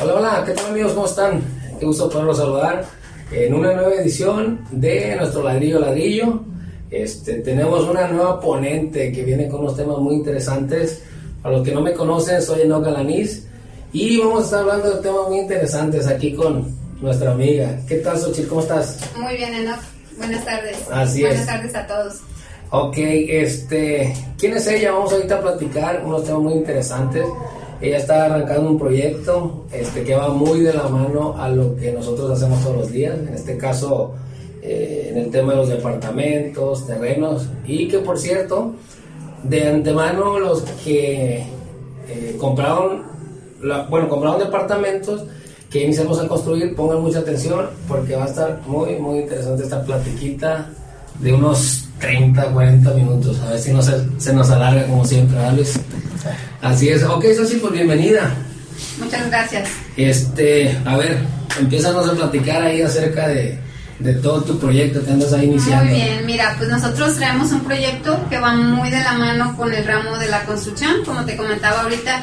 Hola, hola, ¿qué tal amigos? ¿Cómo están? Qué gusto poderlos saludar en una nueva edición de nuestro ladrillo ladrillo. Este, tenemos una nueva ponente que viene con unos temas muy interesantes. Para los que no me conocen, soy Enoch Galanís y vamos a estar hablando de temas muy interesantes aquí con nuestra amiga. ¿Qué tal, Xochitl? ¿Cómo estás? Muy bien, Enoch. Buenas tardes. Así Buenas es. tardes a todos. Ok, este, ¿quién es ella? Vamos ahorita a platicar unos temas muy interesantes. Ella está arrancando un proyecto este, que va muy de la mano a lo que nosotros hacemos todos los días. En este caso, eh, en el tema de los departamentos, terrenos. Y que, por cierto, de antemano los que eh, compraron, bueno, compraron departamentos que iniciamos a construir, pongan mucha atención porque va a estar muy, muy interesante esta platiquita de unos 30, 40 minutos. A ver si no se, se nos alarga como siempre, ¿verdad, Luis? Así es. Ok, Sosi, pues bienvenida. Muchas gracias. Este, a ver, empiezanos a platicar ahí acerca de, de todo tu proyecto que andas ahí iniciando. Muy bien, mira, pues nosotros traemos un proyecto que va muy de la mano con el ramo de la construcción. Como te comentaba ahorita,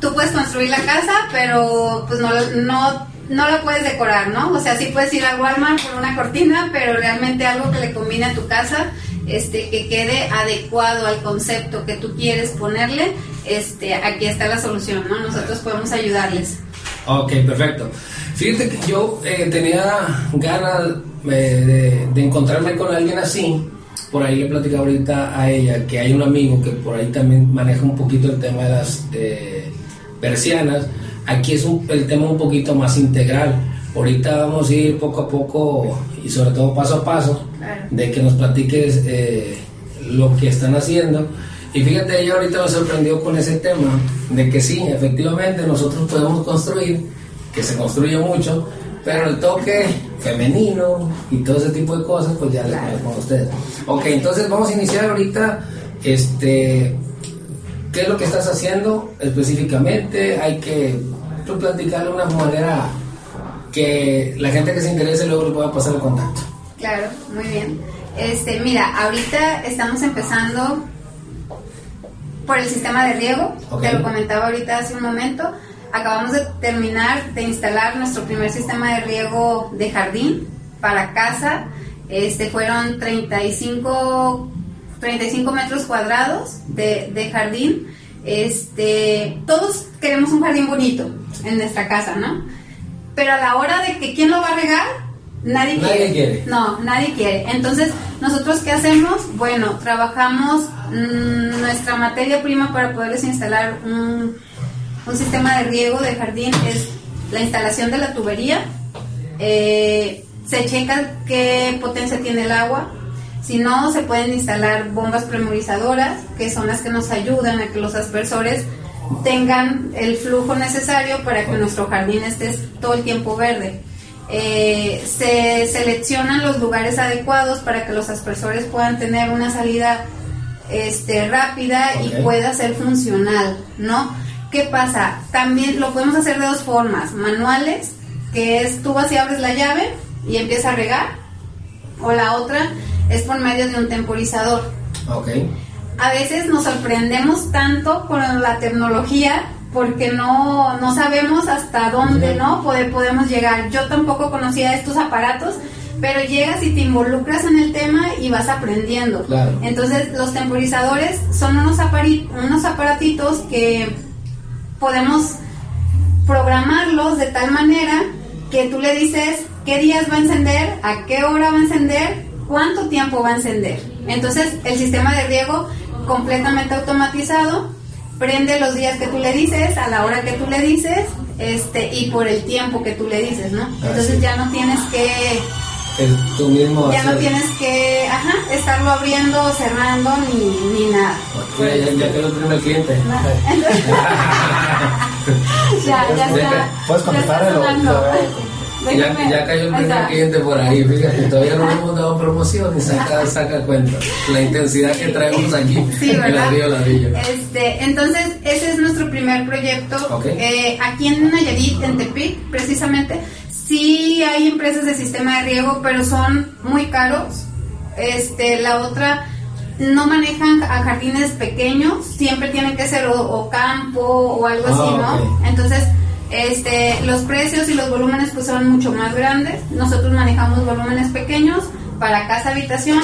tú puedes construir la casa, pero pues no, no, no la puedes decorar, ¿no? O sea, sí puedes ir al Walmart por una cortina, pero realmente algo que le combine a tu casa, este, que quede adecuado al concepto que tú quieres ponerle, este, aquí está la solución, ¿no? Nosotros podemos ayudarles. Ok, perfecto. Fíjate que yo eh, tenía ganas eh, de, de encontrarme con alguien así. Por ahí le platicaba ahorita a ella que hay un amigo que por ahí también maneja un poquito el tema de las persianas. Aquí es un- el tema un poquito más integral. Ahorita vamos a ir poco a poco y sobre todo paso a paso Claro. de que nos platiques eh, lo que están haciendo. Y fíjate, ella ahorita me sorprendió con ese tema de que sí, efectivamente nosotros podemos construir, que se construye mucho, pero el toque femenino y todo ese tipo de cosas, pues ya les Claro. con ustedes. Ok, entonces vamos a iniciar ahorita, este, ¿qué es lo que estás haciendo específicamente? Hay que tú platicar de una manera que la gente que se interese luego le pueda pasar el contacto. Claro, muy bien. Este, mira, ahorita estamos empezando por el sistema de riego, Ok. te lo comentaba ahorita hace un momento. Acabamos de terminar de instalar nuestro primer sistema de riego de jardín para casa. Este fueron 35, 35 metros cuadrados de, de jardín. Este, todos queremos un jardín bonito en nuestra casa, ¿no? Pero a la hora de que quién lo va a regar, nadie, Nadie quiere. quiere. No, nadie quiere. Entonces, ¿nosotros qué hacemos? Bueno, trabajamos mm, nuestra materia prima para poderles instalar un, un sistema de riego de jardín, es la instalación de la tubería. Eh, se checa qué potencia tiene el agua. Si no, se pueden instalar bombas premurizadoras, que son las que nos ayudan a que los aspersores tengan el flujo necesario para que nuestro jardín esté todo el tiempo verde. Eh, se seleccionan los lugares adecuados para que los aspersores puedan tener una salida este, rápida Ok. y pueda ser funcional, ¿no? ¿Qué pasa? También lo podemos hacer de dos formas, manuales, que es tú vas y abres la llave y empieza a regar, o la otra es por medio de un temporizador. Ok. A veces nos sorprendemos tanto con la tecnología porque no, no sabemos hasta dónde no Pode- podemos llegar. Yo tampoco conocía estos aparatos, pero llegas y te involucras en el tema y vas aprendiendo. Claro. Entonces los temporizadores son unos, unos aparatitos que podemos programarlos de tal manera que tú le dices qué días va a encender, a qué hora va a encender, cuánto tiempo va a encender. Entonces el sistema de riego completamente automatizado prende los días que tú le dices, a la hora que tú le dices, este y por el tiempo que tú le dices, ¿no? Entonces sí. ya no tienes que El, tú mismo ya no tienes que, ajá, estarlo abriendo, cerrando ni, ni nada. Ok, ya, ya quedó el primer cliente. ya, ya Ya está. Puedes contestar lo- Ya, ya cayó el primer cliente por ahí, fíjate, todavía no le hemos dado promoción y saca, saca cuenta. La intensidad que traemos aquí Sí, en ¿verdad? ladrillo ladrillo. Este, entonces, ese es nuestro primer proyecto. Eh, aquí en Nayarit, en Tepic, precisamente, sí hay empresas de sistema de riego, pero son muy caros. Este, la otra, no manejan a jardines pequeños, siempre tienen que ser o, o campo o algo Ah, así, ¿no? Entonces, Este, los precios y los volúmenes pues son mucho más grandes. Nosotros manejamos volúmenes pequeños para casa habitación.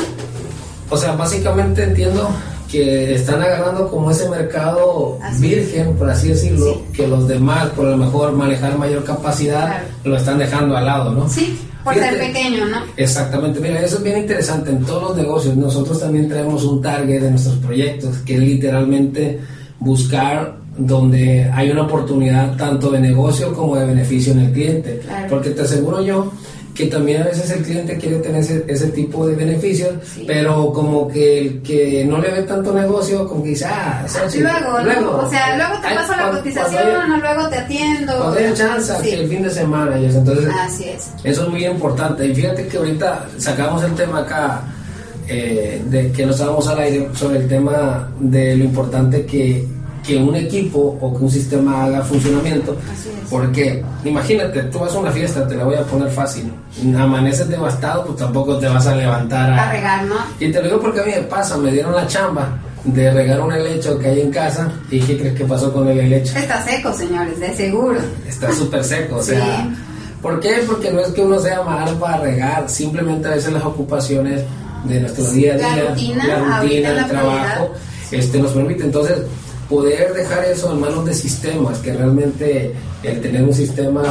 O sea, básicamente entiendo que están agarrando como ese mercado virgen, por así decirlo, que los demás, por lo mejor manejar mayor capacidad, lo están dejando al lado, ¿no? Sí, por ser pequeño, ¿no? Exactamente, mira, eso es bien interesante. En todos los negocios, nosotros también tenemos un target de nuestros proyectos, que es literalmente buscar donde hay una oportunidad tanto de negocio como de beneficio en el cliente. Porque te aseguro yo que también a veces el cliente quiere tener ese, tipo de beneficios, pero como que el que no le ve tanto negocio, como que dice, ah, luego, luego, o sea, luego te paso la cotización o luego te atiendo. Cuando hay chance, que el fin de semana y eso, entonces, Así es. eso es muy importante. Y fíjate que ahorita sacamos el tema acá, eh, de que nos estábamos al aire sobre el tema de lo importante que que un equipo o que un sistema haga funcionamiento. Porque imagínate, tú vas a una fiesta, te la voy a poner fácil, amaneces devastado, pues tampoco te vas a levantar a, regar, ¿no? Y te lo digo porque a mí me pasa, me dieron la chamba de regar un helecho que hay en casa y ¿qué crees que pasó con el helecho? Está seco, señores, de seguro. Está súper seco, o sea... ¿Por qué? Porque no es que uno sea mal para regar, simplemente a veces las ocupaciones de nuestro día a día, la rutina, la rutina el trabajo, este, nos permite. Entonces, poder dejar eso en manos de sistemas, que realmente el tener un sistema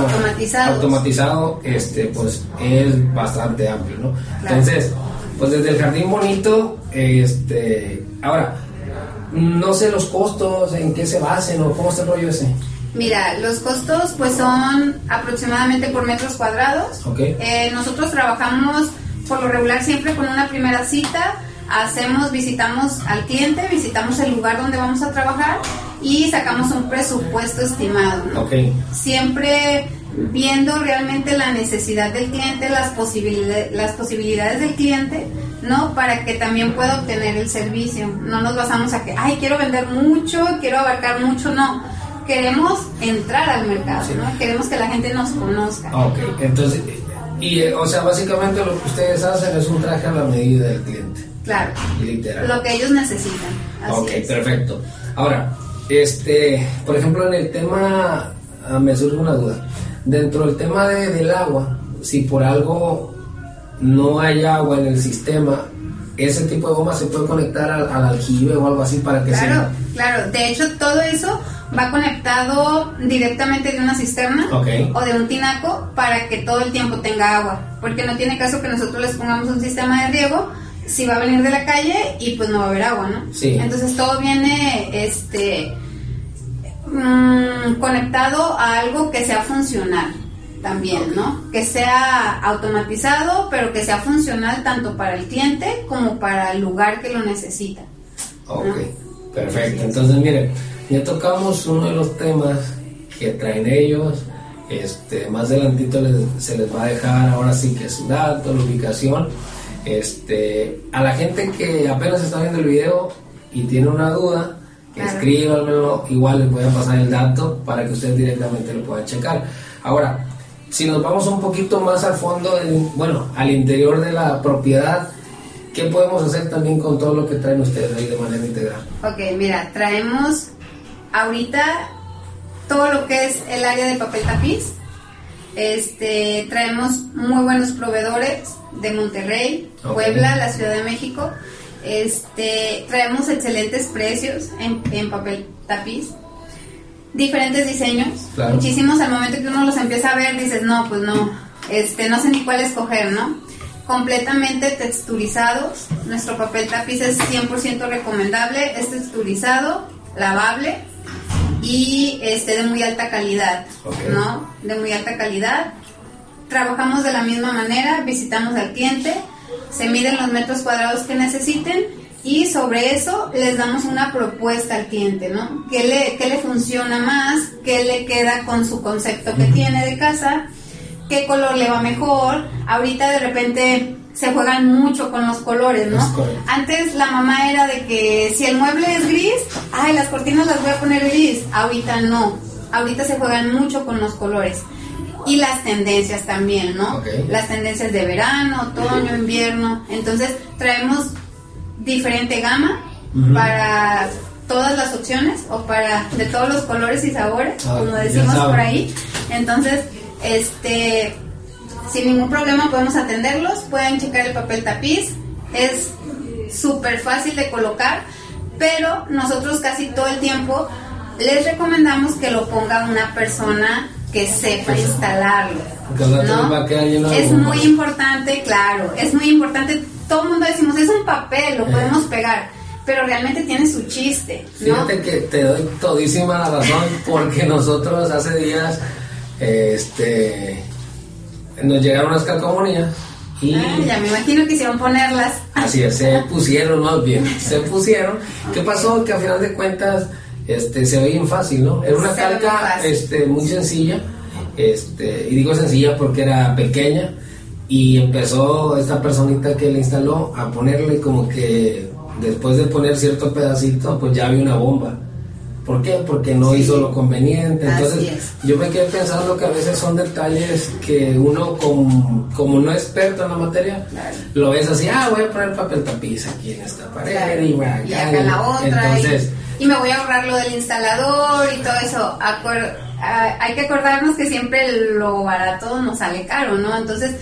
automatizado, este, pues es bastante amplio, ¿no? Entonces, pues desde el jardín bonito, este, ahora, no sé los costos, en qué se basen o cómo está el rollo ese. Mira, los costos pues son aproximadamente por metros cuadrados. Eh, nosotros trabajamos por lo regular siempre con una primera cita hacemos, visitamos al cliente, visitamos el lugar donde vamos a trabajar y sacamos un presupuesto estimado. Siempre viendo realmente la necesidad del cliente, las, posibilidades, las posibilidades del cliente, ¿no? Para que también pueda obtener el servicio. No nos basamos a que, ay, quiero vender mucho, quiero abarcar mucho, no. Queremos entrar al mercado, ¿no? Queremos que la gente nos conozca. Ok, entonces, y, o sea, básicamente lo que ustedes hacen es un traje a la medida del cliente. Claro. Lo que ellos necesitan. ok, perfecto. Ahora, este, por ejemplo, en el tema, ah, me surge una duda. Dentro del tema de, del agua, si por algo no hay agua en el sistema, ese tipo de goma se puede conectar al, aljibe o algo así para que claro, sea. Claro, de hecho todo eso va conectado directamente de una cisterna o de un tinaco para que todo el tiempo tenga agua, porque no tiene caso que nosotros les pongamos un sistema de riego si va a venir de la calle y pues no va a haber agua, ¿no? Sí. Entonces todo viene este mm, conectado a algo que sea funcional también, ¿no? Que sea automatizado, pero que sea funcional tanto para el cliente como para el lugar que lo necesita. Ok, perfecto. Entonces, miren, ya tocamos uno de los temas que traen ellos. Este, más adelantito se les va a dejar ahora sí que su dato, la ubicación este, a la gente que apenas está viendo el video y tiene una duda, que escríbanmelo, igual les voy a pasar el dato para que ustedes directamente lo puedan checar. Ahora, si nos vamos un poquito más al fondo, bueno, al interior de la propiedad, ¿qué podemos hacer también con todo lo que traen ustedes ahí de manera integral? Ok, mira, traemos ahorita todo lo que es el área de papel tapiz. Este, traemos muy buenos proveedores de Monterrey, Puebla, la Ciudad de México. Este, traemos excelentes precios en, papel tapiz, diferentes diseños, muchísimos al momento que uno los empieza a ver dices, no, pues no, este, no sé ni cuál escoger, ¿no? Completamente texturizados, nuestro papel tapiz es 100% recomendable, es texturizado, lavable y este, de muy alta calidad, ¿no? De muy alta calidad Trabajamos de la misma manera, visitamos al cliente, se miden los metros cuadrados que necesiten y sobre eso les damos una propuesta al cliente, ¿no? ¿Qué le, qué le funciona más? ¿Qué le queda con su concepto que tiene de casa? ¿Qué color le va mejor? Ahorita de repente se juegan mucho con los colores, ¿no? Antes la mamá era de que si el mueble es gris, ay, las cortinas las voy a poner gris. Ahorita no. Ahorita se juegan mucho con los colores y las tendencias también, ¿no? Las tendencias de verano, otoño, invierno. Entonces traemos diferente gama para todas las opciones o para de todos los colores y sabores, Ah, como decimos por ahí. Entonces, este, sin ningún problema podemos atenderlos, pueden checar el papel tapiz, es súper fácil de colocar, pero nosotros casi todo el tiempo les recomendamos que lo ponga una persona que sepa Pues, instalarlo. ¿no? Es muy importante, claro, es muy importante. Todo el mundo decimos, es un papel, lo Eh. podemos pegar, pero realmente tiene su chiste, ¿no? Fíjate que te doy todísima la razón porque nosotros hace días este nos llegaron unas calcomanías y Ah, ya me imagino que hicieron ponerlas. así es, se pusieron más bien, se pusieron. ¿Qué pasó? Que a final de cuentas este se ve bien fácil, ¿no? Era una Se calca este muy sencilla, este y digo sencilla porque era pequeña y empezó esta personita que le instaló a ponerle como que después de poner cierto pedacito, pues ya había una bomba. ¿Por qué? Porque no Sí. hizo lo conveniente. Entonces, es. yo me quedé pensando que a veces son detalles que uno, como, como no es experto en la materia, Claro. lo ves así, ah, voy a poner papel tapiz aquí en esta pared Claro. y, voy acá, y acá en la otra. Entonces, y, y me voy a ahorrar lo del instalador y todo eso. Acuer- ah, hay que acordarnos que siempre lo barato nos sale caro, ¿no? Entonces,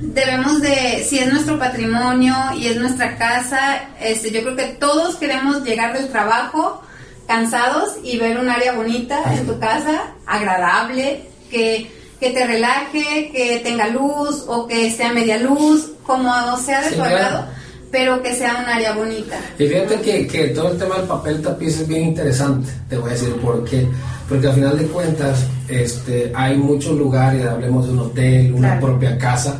debemos de, si es nuestro patrimonio y es nuestra casa, este, yo creo que todos queremos llegar del trabajo cansados y ver un área bonita en tu casa, agradable, que, que te relaje, que tenga luz o que sea media luz, como sea de Sí, tu agrado, pero que sea un área bonita. y fíjate que, que todo el tema del papel tapiz es bien interesante, te voy a decir por qué. Porque al final de cuentas, este, hay muchos lugares, hablemos de un hotel, una Claro. propia casa,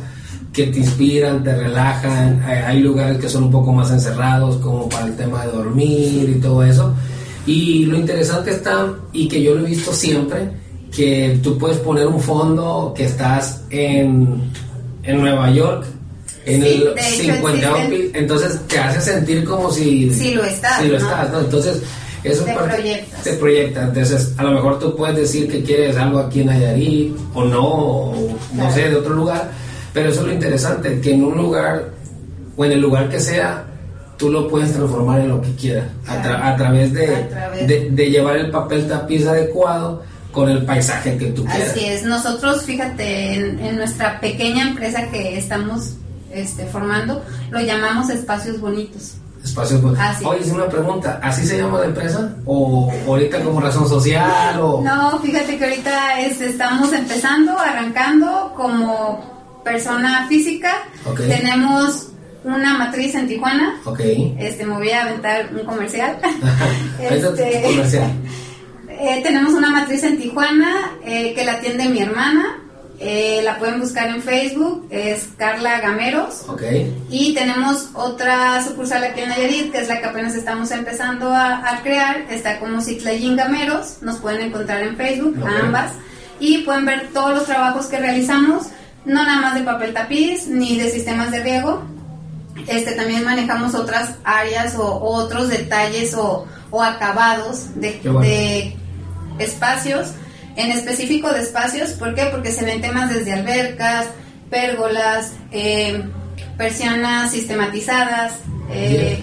que te inspiran, te relajan. Hay, hay lugares que son un poco más encerrados, como para el tema de dormir y todo eso. Y lo interesante está, y que yo lo he visto siempre, que tú puedes poner un fondo que estás en, en Nueva York, en Sí, el de hecho 50 existen. entonces te hace sentir como si... Sí lo estás, si lo ¿no? estás, ¿no? Entonces, eso Te parte- proyectas. Te proyecta. Entonces, a lo mejor tú puedes decir que quieres algo aquí en Nayarit o no, o no sé, de otro lugar, pero eso es lo interesante, que en un lugar o en el lugar que sea, tú lo puedes transformar en lo que quieras, a, tra- a través, de, A través. De, de llevar el papel tapiz adecuado con el paisaje que tú quieras. Así es, nosotros, fíjate, en, en nuestra pequeña empresa que estamos este, formando, lo llamamos espacios bonitos. Espacios bu- Así Oye, es. es una pregunta, ¿así se llama la empresa? ¿O ahorita como razón social? O... No, fíjate que ahorita este, estamos empezando, arrancando como persona física. Ok. Tenemos una matriz en Tijuana. Ok. Este, me voy a aventar un comercial. Este, comercial. Eh, tenemos una matriz en Tijuana eh, que la atiende mi hermana. Eh, la pueden buscar en Facebook, es Carla Gameros. Ok. Y tenemos otra sucursal aquí en Nayarit, que es la que apenas estamos empezando a, a crear. Está como Citlayin Gameros. Nos pueden encontrar en Facebook, a ambas. Y pueden ver todos los trabajos que realizamos, no nada más de papel tapiz ni de sistemas de riego. Este, también manejamos otras áreas o, otros detalles o, o acabados de, bueno. de espacios, en específico de espacios, ¿por qué? Porque se ven temas desde albercas, pérgolas, eh, persianas sistematizadas, eh,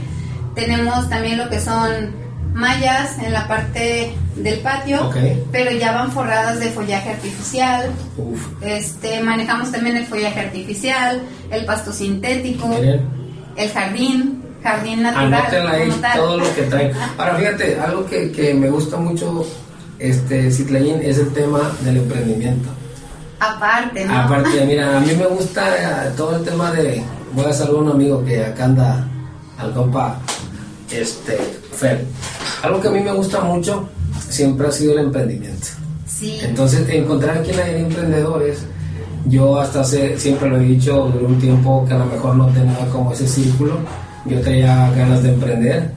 tenemos también lo que son mallas en la parte del patio, pero ya van forradas de follaje artificial, Uf. este, manejamos también el follaje artificial, el pasto sintético. El jardín, jardín natural. Anótenla ahí todo lo que traen. Ahora fíjate, algo que, que me gusta mucho, este, Citlayin, es el tema del emprendimiento. Aparte, ¿no? Aparte, mira, a mí me gusta eh, todo el tema de, voy a saludar a un amigo que acá anda, al compa, este, Fer. Algo que a mí me gusta mucho siempre ha sido el emprendimiento. Sí, Entonces, encontrar aquí en la emprendedores, yo hasta hace, siempre lo he dicho, durante un tiempo que a lo mejor no tenía como ese círculo, yo tenía ganas de emprender,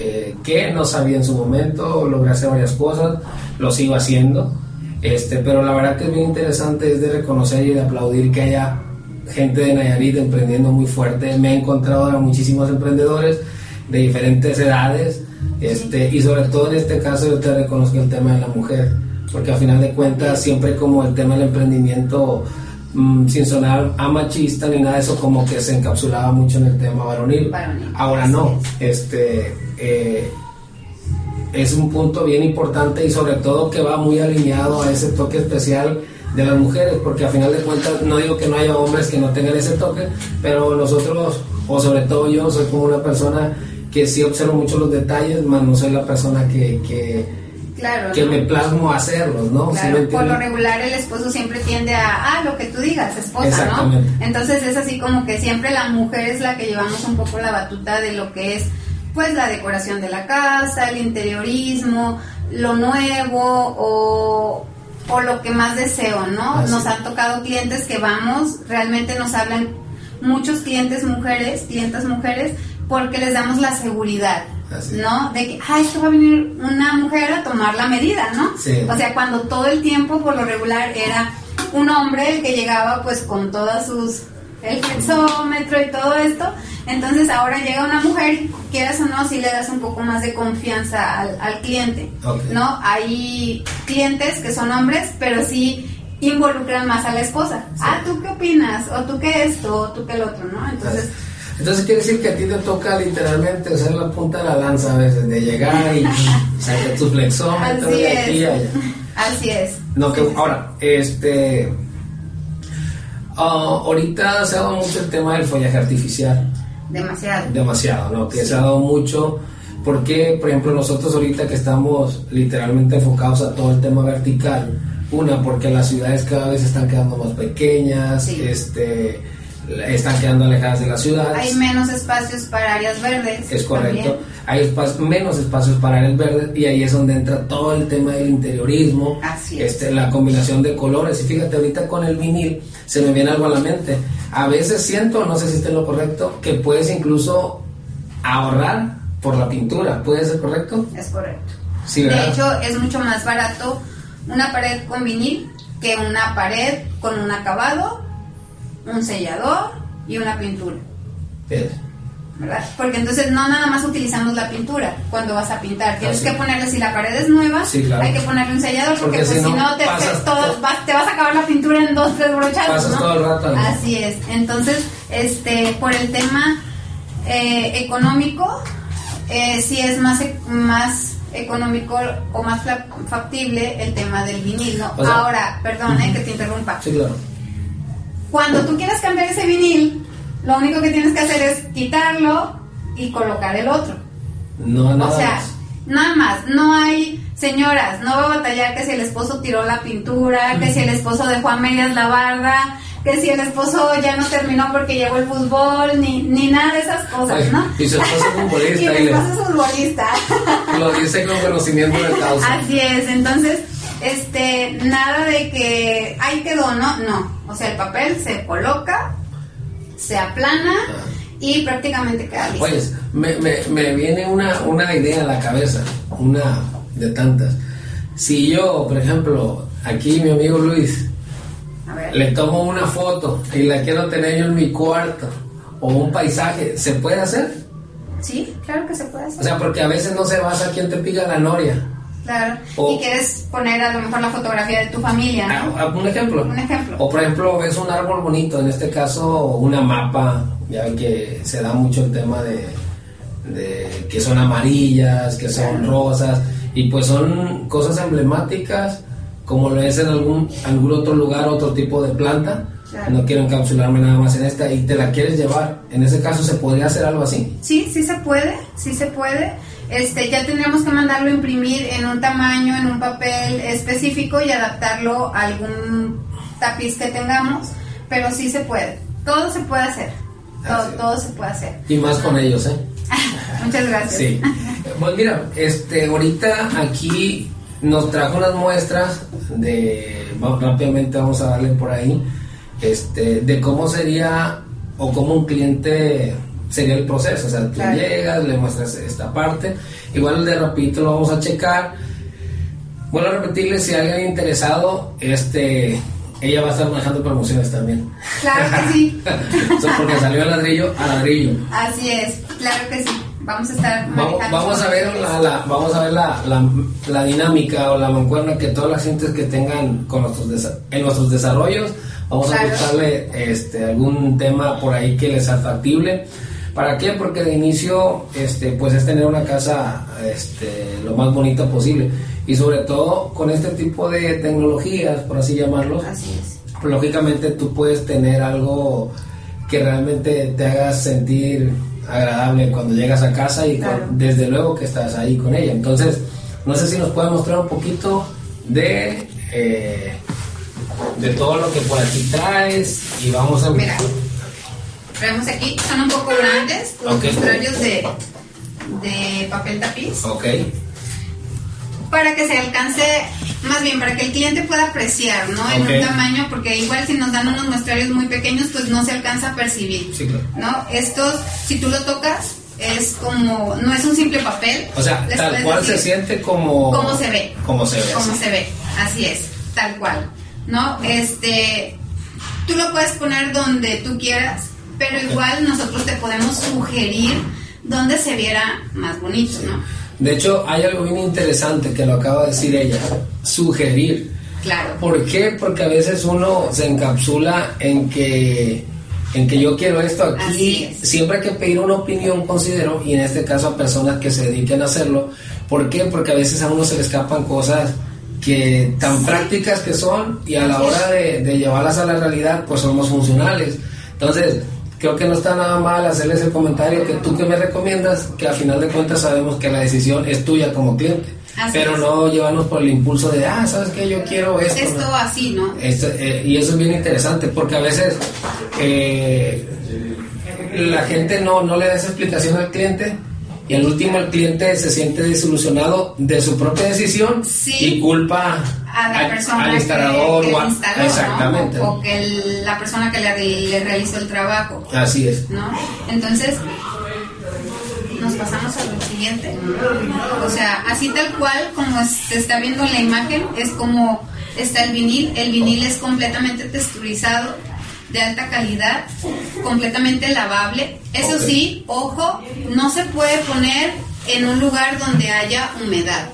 eh, que no sabía en su momento, logré hacer varias cosas, lo sigo haciendo, este, pero la verdad que es bien interesante es de reconocer y de aplaudir que haya gente de Nayarit emprendiendo muy fuerte, me he encontrado a muchísimos emprendedores de diferentes edades, este, y sobre todo en este caso yo te reconozco el tema de la mujer, porque a final de cuentas siempre como el tema del emprendimiento, mm, sin sonar a machista ni nada de eso, como que se encapsulaba mucho en el tema varonil. Varonil. Ahora no, este, eh, es un punto bien importante y sobre todo que va muy alineado a ese toque especial de las mujeres, porque a final de cuentas no digo que no haya hombres que no tengan ese toque, pero nosotros, o sobre todo yo, soy como una persona que sí observo mucho los detalles, más no soy la persona que, que, Claro, que ¿no? me plasmo a hacerlos, ¿no? ¿Sí Claro, por lo regular el esposo siempre tiende a, ah, lo que tú digas, esposa, ¿no? Entonces es así como que siempre la mujer es la que llevamos un poco la batuta de lo que es, pues, la decoración de la casa, el interiorismo, lo nuevo o, o lo que más deseo, ¿no? Así Nos han tocado clientes que vamos, realmente nos hablan muchos clientes mujeres, clientas mujeres, porque les damos la seguridad. Así. ¿No? De que, ay, esto va a venir una mujer a tomar la medida, ¿no? Sí. O sea, cuando todo el tiempo, por lo regular, era un hombre el que llegaba pues con todas sus, el flexómetro y todo esto, entonces ahora llega una mujer, y quieras o no, si le das un poco más de confianza al, al cliente. ¿no? Hay clientes que son hombres, pero sí involucran más a la esposa. Sí. Ah, ¿tú qué opinas? O tú qué esto, o tú qué el otro, ¿no? Entonces... Entonces quiere decir que a ti te toca literalmente ser la punta de la lanza a veces, de llegar y sacar tu flexómetro Así de aquí a allá. Así es. No, que ahora, este. ah, ahorita se ha dado mucho el tema del follaje artificial, Demasiado. demasiado, ¿no? Que Sí. se ha dado mucho. Porque, por ejemplo, nosotros ahorita que estamos literalmente enfocados a todo el tema vertical, una, porque las ciudades cada vez están quedando más pequeñas, Sí. este, están quedando alejadas de las ciudades. Hay menos espacios para áreas verdes. Es correcto. también. Hay menos espacios para el verde y ahí es donde entra todo el tema del interiorismo, Así es. este, la combinación de colores. Y fíjate, ahorita con el vinil se me viene algo a la mente. A veces siento, no sé si esté en lo correcto, que puedes incluso ahorrar por la pintura. ¿Puede ser correcto? Es correcto. Sí, de hecho, es mucho más barato una pared con vinil que una pared con un acabado, un sellador y una pintura. ¿verdad? Porque entonces no nada más utilizamos la pintura cuando vas a pintar. Tienes Así que ponerle, si la pared es nueva, Sí, claro. hay que ponerle un sellador porque, Porque pues si no, no, te, pasas todo- vas- te vas a acabar la pintura en dos, tres brochazos. ¿no? todo el rato ahí. Así es. Entonces, este, por el tema eh, económico, eh, sí es más, e- más económico o más fa- factible el tema del vinil, ¿no? O sea, Ahora, perdón, eh, que te interrumpa. Sí, claro. Cuando tú quieras cambiar ese vinil, lo único que tienes que hacer es quitarlo y colocar el otro. No, nada o sea, más. nada más, no hay, señoras, no va a batallar que si el esposo tiró la pintura, que si el esposo dejó a medias la barda, que si el esposo ya no terminó porque llegó el fútbol, ni, ni nada de esas cosas, Ay, ¿no? y su esposo es futbolista, y le- esposo es futbolista. Lo dice con conocimiento de causa. Así es, entonces, este, nada de que ahí quedó, ¿no? No, o sea, el papel se coloca, se aplana y prácticamente queda listo. Oye, me, me, me viene una, una idea a la cabeza, una de tantas. Si yo, por ejemplo, aquí mi amigo Luis, A ver. le tomo una foto y la quiero tener yo en mi cuarto o un paisaje, ¿se puede hacer? Sí, claro que se puede hacer. O sea, porque a veces no se basa quien te pica la noria. Claro. o- y quieres poner a lo mejor la fotografía de tu familia, ¿no? Ah, Un ejemplo. Un ejemplo. O por ejemplo, ves un árbol bonito, en este caso una mapa, ya que se da mucho el tema de, de que son amarillas, que son rosas, y pues son cosas emblemáticas, como lo es en algún, algún otro lugar, otro tipo de planta. Claro. No quiero encapsularme nada más en esta, y te la quieres llevar. En ese caso, ¿se podría hacer algo así? Sí, sí se puede, sí se puede. Este, ya tendríamos que mandarlo a imprimir en un tamaño, en un papel específico y adaptarlo a algún tapiz que tengamos, pero sí se puede. Todo se puede hacer. Todo, es. todo se puede hacer. Y más con ellos, ¿eh? Muchas gracias. Sí. Pues mira, este, ahorita aquí nos trajo unas muestras de, rápidamente vamos a darle por ahí, este, de cómo sería o cómo un cliente sería el proceso. O sea, tú Claro. llegas, le muestras esta parte, igual de rapidito lo vamos a checar. Vuelvo a repetirles, si hay alguien interesado, este, ella va a estar manejando promociones también. Claro que sí. Eso porque salió a ladrillo a ladrillo. Así es, claro que sí. Vamos a estar Vamos, manejando vamos a ver la, la- vamos a ver la, la- la dinámica o la mancuerna que todas las gentes que tengan con nuestros en nuestros desarrollos vamos Claro. a buscarle este algún tema por ahí que les sea factible ¿Para qué? Porque de inicio, este, pues es tener una casa este, lo más bonita posible. Y sobre todo con este tipo de tecnologías, por así llamarlos, Así es. lógicamente tú puedes tener algo que realmente te haga sentir agradable cuando llegas a casa y Claro. con- desde luego que estás ahí con ella. Entonces, no sé si nos puede mostrar un poquito de, eh, de todo lo que por aquí traes y vamos a... Mira, traemos aquí, son un poco grandes, los Ok. contrarios de, de papel tapiz, Ok, para que se alcance, más bien para que el cliente pueda apreciar, ¿no? En un tamaño, porque igual si nos dan unos muestrarios muy pequeños, pues no se alcanza a percibir, sí, claro. ¿no? Estos, si tú lo tocas, es como, no es un simple papel. O sea, tal cual se decir siente como... cómo se ve. Como se ve. Como así. se ve, así es, tal cual, ¿no? Este, tú lo puedes poner donde tú quieras, pero igual nosotros te podemos sugerir donde se viera más bonito, ¿no? De hecho, hay algo bien interesante que lo acaba de decir ella, sugerir. Claro. ¿Por qué? Porque a veces uno se encapsula en que en que yo quiero esto aquí. Es. Siempre hay que pedir una opinión, considero, y en este caso a personas que se dediquen a hacerlo. ¿Por qué? Porque a veces a uno se le escapan cosas que tan prácticas que son y a la hora de, de llevarlas a la realidad pues somos funcionales. Entonces, creo que no está nada mal hacerles el comentario que tú que me recomiendas, que al final de cuentas sabemos que la decisión es tuya como cliente. Así pero es. no llevarnos por el impulso de, ah, ¿sabes qué? Yo quiero esto. Esto ¿no? así, ¿no? Esto, eh, y eso es bien interesante porque a veces eh, la gente no, no le da esa explicación al cliente y al último el cliente se siente desilusionado de su propia decisión Sí. y culpa A la al- persona al instalador que, o a- instaló, ¿no? exactamente O, o que el- la persona que le, le realizó el trabajo. así es ¿no? Entonces, nos pasamos a lo siguiente. O sea, así tal cual como se está viendo en la imagen, es como está el vinil. El vinil es completamente texturizado, de alta calidad, completamente lavable. Eso sí, ojo, no se puede poner en un lugar donde haya humedad.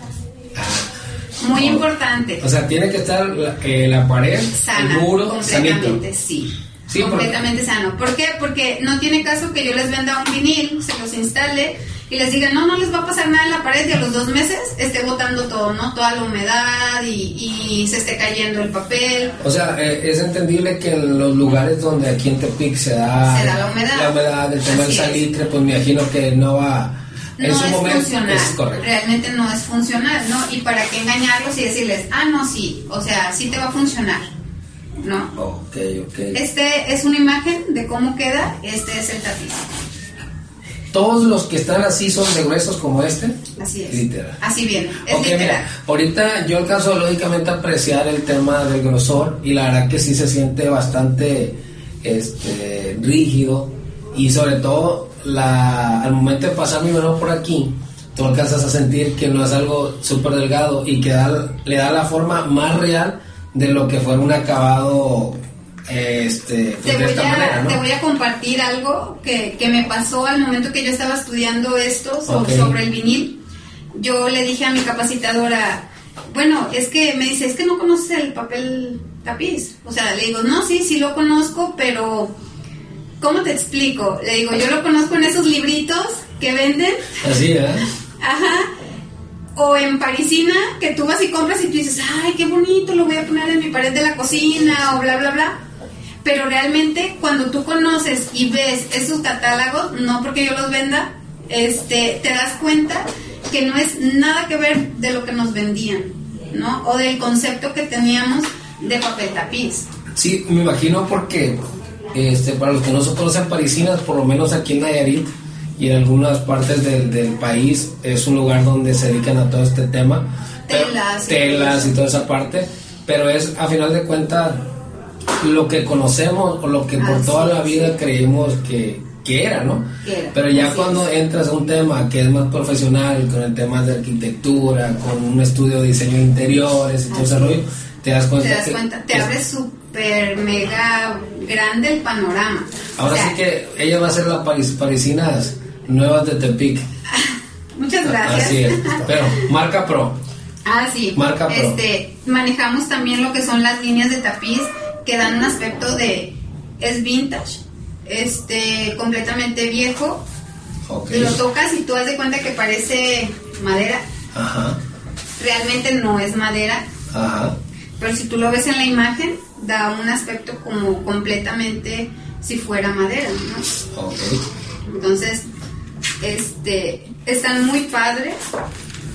Muy importante. o sea tiene que estar la, eh, la pared Sana, el muro completamente, sanito sí. Sí, completamente sano. ¿Por qué? Porque no tiene caso que yo les venda un vinil, se los instale y les diga, no, no les va a pasar nada en la pared y a los dos meses esté botando todo, ¿no? Toda la humedad y, y se esté cayendo el papel. O sea, eh, es entendible que en los lugares donde aquí en Tepic se da, Se da la humedad. la humedad, el tema del salitre, pues me imagino que no va. No en su es momento funcional, es correcto. realmente no es funcional, ¿no? Y para qué engañarlos y decirles, ah, no, sí, o sea, sí te va a funcionar, ¿no? Ok, ok. Este es una imagen de cómo queda, este es el tapiz. Todos los que están así son de gruesos como este. Así es. Literal. Así viene, es Ok, literal. mira, ahorita yo alcanzo lógicamente a apreciar el tema del grosor y la verdad que sí se siente bastante este, rígido y sobre todo la, al momento de pasar mi mano por aquí, tú alcanzas a sentir que no es algo súper delgado y que da- le da la forma más real de lo que fuera un acabado este, pues, Te de voy, esta a, manera, ¿no? te voy a compartir algo que, que me pasó al momento que yo estaba estudiando esto so- Ok. sobre el vinil. Yo le dije a mi capacitadora, bueno, es que me dice, es que no conoces el papel tapiz. O sea, le digo, no, sí, sí lo conozco, pero ¿cómo te explico? Le digo, yo lo conozco en esos libritos que venden, Así, ¿eh? ajá, o en parisina, que tú vas y compras y tú dices, ay, qué bonito, lo voy a poner en mi pared de la cocina, o bla, bla, bla. Pero realmente cuando tú conoces y ves esos catálogos, no porque yo los venda, este, te das cuenta que no es nada que ver de lo que nos vendían, ¿no? O del concepto que teníamos de papel tapiz. Sí, me imagino porque este, para los que no se conocen parisinas, por lo menos aquí en Nayarit y en algunas partes del, del país, es un lugar donde se dedican a todo este tema. Telas telas y toda esa parte, pero es a final de cuentas lo que conocemos o lo que por toda la vida creímos que, que era, ¿no? Que era, Pero ya cuando entras a un tema que es más profesional, con el tema de arquitectura, con un estudio de diseño de interiores y todo ese rollo, te das cuenta Te das que- cuenta, te abre súper mega grande el panorama. Ahora O sea, sí que ella va a ser la paris- parisinas nuevas de Tepic. Muchas gracias. Así es. Pero marca pro. Ah, sí. Marca Pro. Este, manejamos también lo que son las líneas de tapiz que dan un aspecto de es vintage. este completamente viejo. Ok. Lo tocas y tú haz de cuenta que parece madera. Ajá. Realmente no es madera, Ajá. pero si tú lo ves en la imagen, da un aspecto como completamente si fuera madera, ¿no? Ok. Entonces, este, están muy padres.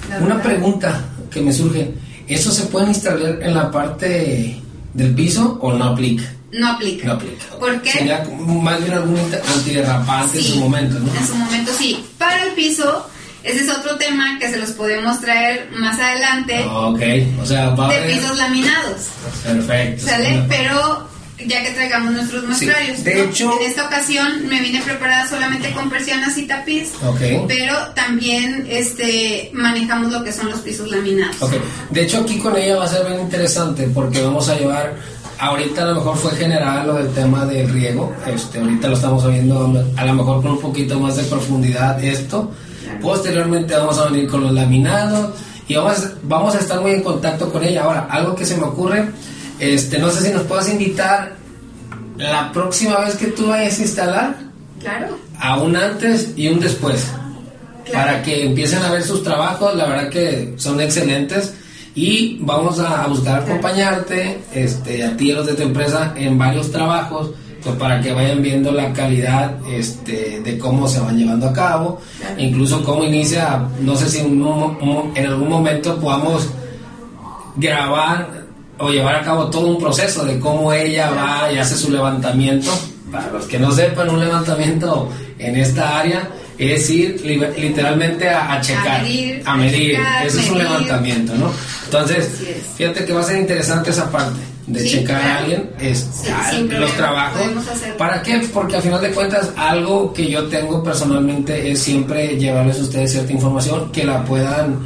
Una verdad. pregunta que me surge. ¿Eso se puede instalar en la parte del piso o no aplica? No aplica. No aplica. ¿Por qué? Sería más bien algún antiderrapante en su momento, ¿no? En su momento sí. Para el piso, ese es otro tema que se los podemos traer más adelante Ok, o sea, va a de haber... pisos laminados. Perfecto. ¿Sale? Pero ya que traigamos nuestros muestrarios. de ¿no? hecho- En esta ocasión me vine preparada solamente con persianas y tapiz. Ok. Pero también este manejamos lo que son los pisos laminados. Ok, de hecho aquí con ella va a ser bien interesante porque vamos a llevar, ahorita a lo mejor fue general lo del tema del riego, este, ahorita lo estamos viendo a lo mejor con un poquito más de profundidad esto, posteriormente vamos a venir con los laminados y vamos, vamos a estar muy en contacto con ella. Ahora, algo que se me ocurre, este, no sé si nos puedas invitar la próxima vez que tú vayas a instalar Claro. a un antes y un después Claro. para que empiecen a ver sus trabajos, la verdad que son excelentes y vamos a, a buscar acompañarte, este, a ti y a los de tu empresa en varios trabajos, pues para que vayan viendo la calidad este, de cómo se van llevando a cabo, Claro. incluso cómo inicia, no sé si en, un en algún momento podamos grabar o llevar a cabo todo un proceso de cómo ella va y hace su levantamiento. Para los que no sepan, un levantamiento en esta área es ir li- literalmente a, a checar, medir, a medir. a checar, Eso es un medir. levantamiento, ¿no? Entonces, fíjate que va a ser interesante esa parte de Sí, checar a alguien es, Sí, a- los trabajos. ¿Para qué? Porque al final de cuentas, algo que yo tengo personalmente es siempre llevarles a ustedes cierta información que la puedan,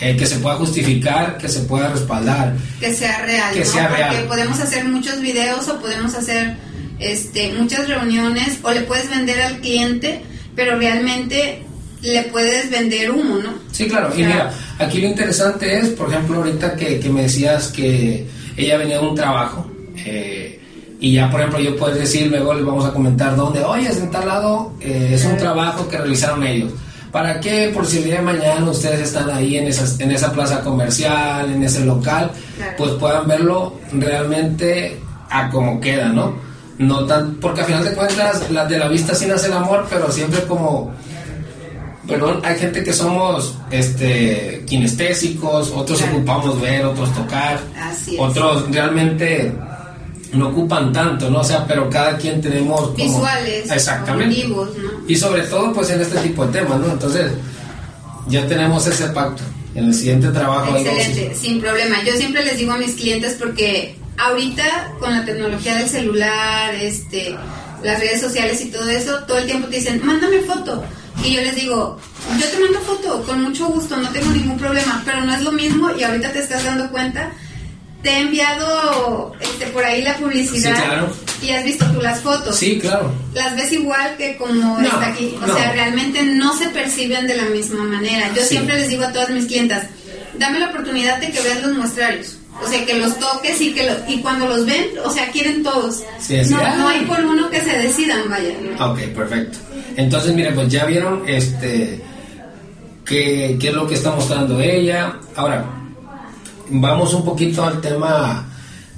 eh, que se pueda justificar, que se pueda respaldar. que sea real, Que ¿no? sea Porque real. podemos hacer muchos videos o podemos hacer este muchas reuniones o le puedes vender al cliente, pero realmente le puedes vender humo, ¿no? Sí, claro. Y O sea, mira, aquí lo interesante es, por ejemplo, ahorita que, que me decías que ella venía de un trabajo. eh, y ya, por ejemplo, yo puedo decir, luego les vamos a comentar dónde, oye, es en tal lado, eh, es un trabajo que realizaron ellos. ¿Para qué? Por si el día de mañana ustedes están ahí en, esas, en esa plaza comercial, en ese local, Claro. pues puedan verlo realmente a como queda, ¿no? No tan, porque al final de cuentas, las de la vista sí nace el amor, pero siempre como perdón, hay gente que somos este kinestésicos, otros Claro. ocupamos ver, otros tocar, Así es. otros realmente no ocupan tanto, ¿no? O sea, pero cada quien tenemos como- visuales, exactamente. ¿no? Y sobre todo pues en este tipo de temas, ¿no? Entonces, ya tenemos ese pacto. En el siguiente trabajo Excelente, sin problema. Yo siempre les digo a mis clientes porque ahorita con la tecnología del celular, este, las redes sociales y todo eso, todo el tiempo te dicen, mándame foto. Y yo les digo, yo te mando foto, con mucho gusto, no tengo ningún problema, pero no es lo mismo y ahorita te estás dando cuenta. Te he enviado este, por ahí la publicidad Sí, claro. y has visto tú las fotos. Sí, claro. Las ves igual que como No, está aquí. O no. sea, realmente no se perciben de la misma manera. Yo Sí. siempre les digo a todas mis clientas, dame la oportunidad de que vean los muestrarios. O sea, que los toques y que lo- y cuando los ven, o sea, quieren todos. Sí, no, no hay por uno que se decidan, vaya. Ok, perfecto. Entonces, mire, pues ya vieron este qué, qué es lo que está mostrando ella. Ahora, vamos un poquito al tema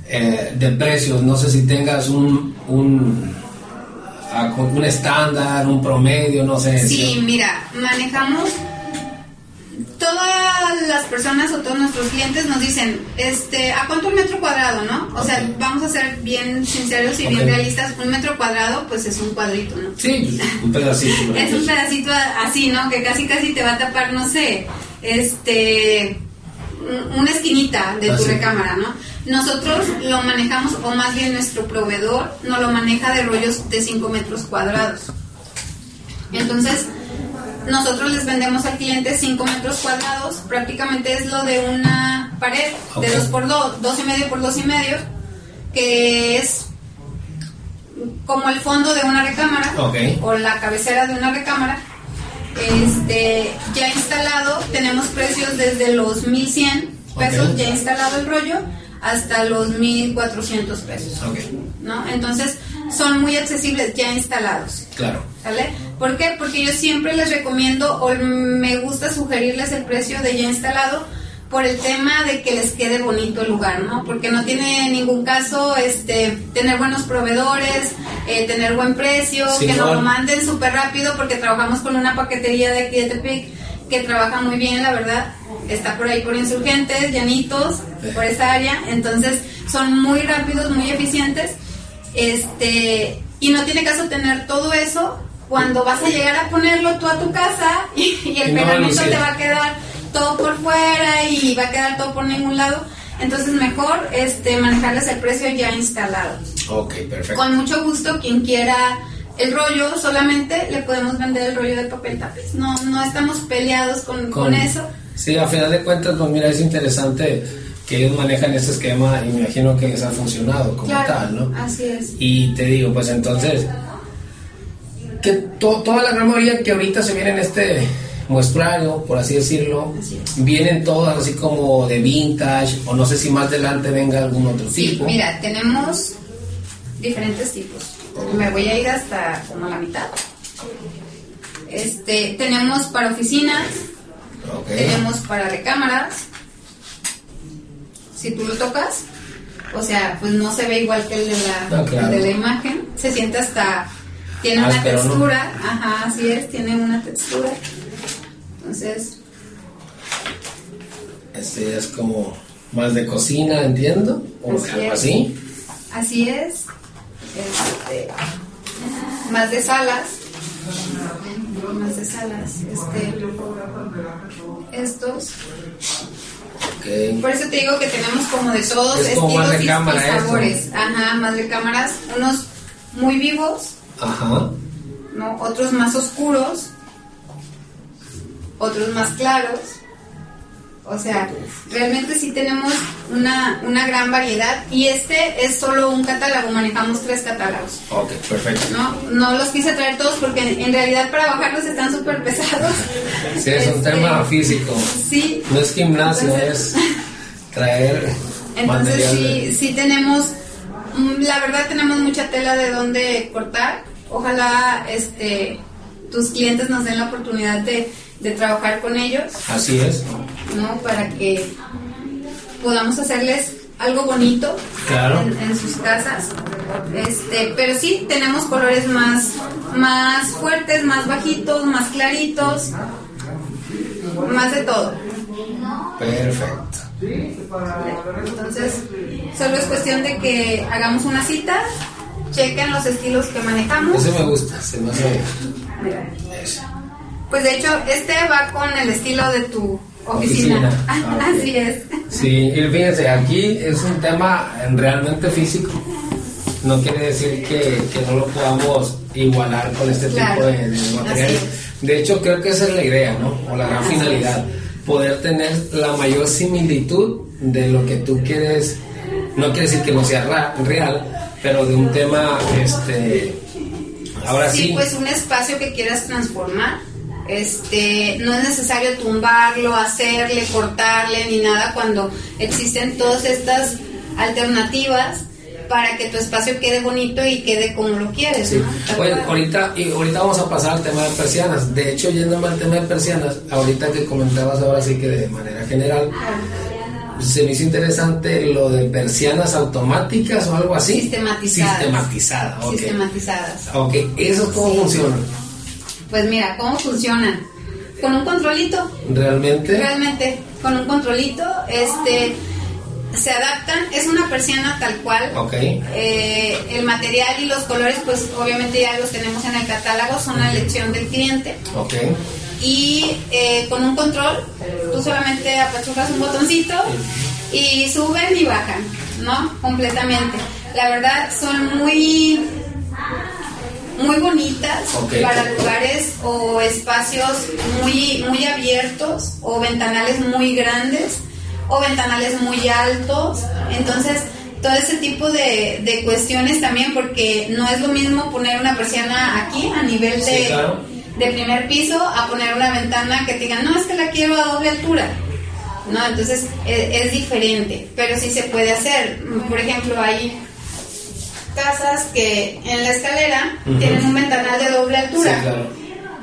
eh, de precios. No sé si tengas un, un, un estándar, un promedio, no sé. Sí, si- mira, manejamos todas las personas o todos nuestros clientes nos dicen, este, ¿a cuánto el metro cuadrado, no? O sea, vamos a ser bien sinceros y bien realistas. Un metro cuadrado, pues es un cuadrito, ¿no? Sí, un pedacito. Es un pedacito así, ¿no? Que casi casi te va a tapar, no sé, este, una esquinita de tu Así. recámara, ¿no? Nosotros lo manejamos, o más bien nuestro proveedor nos lo maneja de rollos de 5 metros cuadrados. Entonces, nosotros les vendemos al cliente 5 metros cuadrados, prácticamente es lo de una pared de 2 por 2, 2 y medio por 2 y medio, que es como el fondo de una recámara o la cabecera de una recámara. Este, ya instalado, tenemos precios desde los 1100 pesos, ya instalado el rollo, hasta los 1400 pesos. ¿no? Entonces, son muy accesibles ya instalados. Claro. ¿Sale? ¿Por qué? Porque yo siempre les recomiendo o me gusta sugerirles el precio de ya instalado por el tema de que les quede bonito el lugar, ¿no? Porque no tiene ningún caso este tener buenos proveedores, eh, tener buen precio, que nos lo manden súper rápido porque trabajamos con una paquetería de aquí de Tepic que trabaja muy bien, la verdad. Está por ahí por insurgentes, llanitos, por esa área. Entonces son muy rápidos, muy eficientes. Este, y no tiene caso tener todo eso cuando vas a llegar a ponerlo tú a tu casa y, el pegamento te va a quedar todo por fuera y va a quedar todo por ningún lado. Entonces mejor este manejarles el precio ya instalado. Ok, perfecto. Con mucho gusto quien quiera el rollo solamente le podemos vender el rollo de papel tapiz. No, no estamos peleados con, con, eso. Sí, a final de cuentas, pues mira, es interesante que ellos manejan ese esquema y me imagino que les ha funcionado como tal, ¿no? Así es. Y te digo, pues entonces, que toda la gran mayoría que ahorita se viene en este muestrario, por así decirlo, vienen todas así como de vintage o no sé si más adelante venga algún otro sí, tipo. Mira, tenemos diferentes tipos. Me voy a ir hasta como la mitad. Este, tenemos para oficinas, tenemos para recámaras. Si tú lo tocas, o sea, pues no se ve igual que el de la, ah, de la imagen. Se siente hasta tiene una textura, ajá, así es, tiene una textura. Entonces. Este es como más de cocina, entiendo, o así algo así. Así es. Este, más de salas. Más de salas. Este, estos. Por eso te digo que tenemos como de todos estilos y, sabores. Ajá, más de cámaras. Unos muy vivos. Ajá. ¿no? Otros más oscuros otros más claros. O sea, realmente sí tenemos una, una gran variedad y este es solo un catálogo, manejamos tres catálogos. Ok, perfecto. No, no los quise traer todos porque en, realidad para bajarlos están súper pesados. Sí, es un tema este, físico. Sí. No es gimnasio, es traer. Entonces sí, sí tenemos, mm, la verdad tenemos mucha tela de donde cortar. Ojalá este tus clientes nos den la oportunidad de de trabajar con ellos. Así es. ¿No? Para que podamos hacerles algo bonito en, sus casas. Este, pero sí tenemos colores más, más fuertes, más bajitos, más claritos, más de todo. Perfecto. Entonces, solo es cuestión de que hagamos una cita, chequen los estilos que manejamos. Ese me gusta, se me hace. Pues de hecho, este va con el estilo de tu oficina. Así es. Sí, y fíjense, aquí es un tema realmente físico. No quiere decir que, no lo podamos igualar con este tipo de, materiales. De hecho, creo que esa es la idea, ¿no? O la gran finalidad. Poder tener la mayor similitud de lo que tú quieres. No quiere decir que no sea real, pero de un tema, este. Ahora sí. Sí, pues un espacio que quieras transformar este, no es necesario tumbarlo, hacerle, cortarle ni nada cuando existen todas estas alternativas para que tu espacio quede bonito y quede como lo quieres. Bueno, ahorita, y ahorita vamos a pasar al tema de persianas. De hecho, yéndome al tema de persianas, ahorita que comentabas ahora sí que de manera general, se me hizo interesante lo de persianas automáticas o algo así. Sistematizadas. Sistematizadas, okay. Sistematizadas. Ok, ¿eso cómo funciona? Pues mira, ¿cómo funcionan? Con un controlito. ¿Realmente? Realmente, con un controlito, este se adaptan, es una persiana tal cual. Ok. Eh, el material y los colores, pues obviamente ya los tenemos en el catálogo, son la elección del cliente. Ok. Y eh, con un control, tú solamente apachurras un botoncito y suben y bajan, ¿no? Completamente. La verdad, son muy muy bonitas para lugares o espacios muy, muy abiertos o ventanales muy grandes o ventanales muy altos. Entonces, todo ese tipo de, de cuestiones también, porque no es lo mismo poner una persiana aquí a nivel de, de primer piso a poner una ventana que te digan, no, es que la quiero a doble altura. No, entonces es, es diferente, pero sí se puede hacer. Por ejemplo, hay casas que en la escalera tienen un ventanal de doble altura. Sí, claro.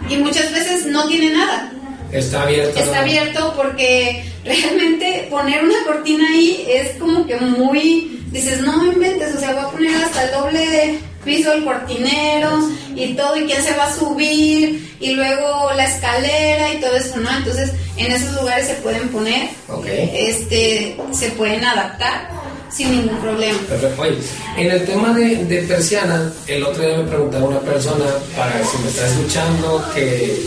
Y muchas veces no tiene nada. Está abierto. Está abierto porque realmente poner una cortina ahí es como que muy... Dices, no me inventes, o sea, voy a poner hasta el doble piso el cortinero y todo, y quién se va a subir, y luego la escalera y todo eso, ¿no? Entonces, en esos lugares se pueden poner, este, se pueden adaptar sin ningún problema. Perfecto. Oye, en el tema de, de persianas, el otro día me preguntaba una persona, para si me está escuchando, que,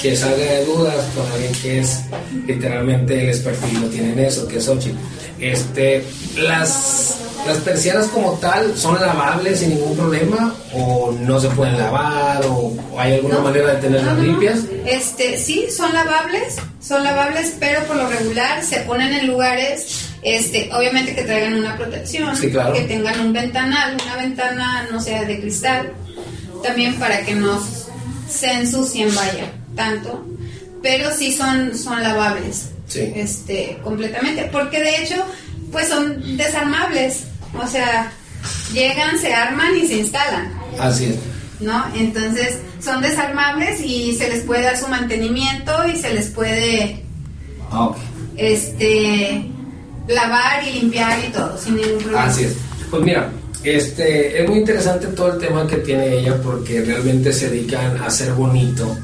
que salga de dudas con alguien que es literalmente el expertise lo tiene en eso, que es Xochitl. Este, las, las persianas como tal son lavables sin ningún problema o no se pueden lavar o, o hay alguna No. manera de tenerlas no, no. limpias. Este, sí, son lavables, son lavables, pero por lo regular se ponen en lugares, este, obviamente que traigan una protección, Sí, claro. que tengan un ventanal, una ventana, no sea de cristal, también para que no se ensucien, vaya, tanto, pero sí son, son lavables, Sí. este, completamente, porque de hecho, pues son desarmables, o sea, llegan, se arman y se instalan. Así es. ¿no? Entonces son desarmables y se les puede dar su mantenimiento y se les puede Ah, este lavar y limpiar y todo sin ningún problema. Así es. Pues mira, este, es muy interesante todo el tema que tiene ella porque realmente se dedican a hacer bonito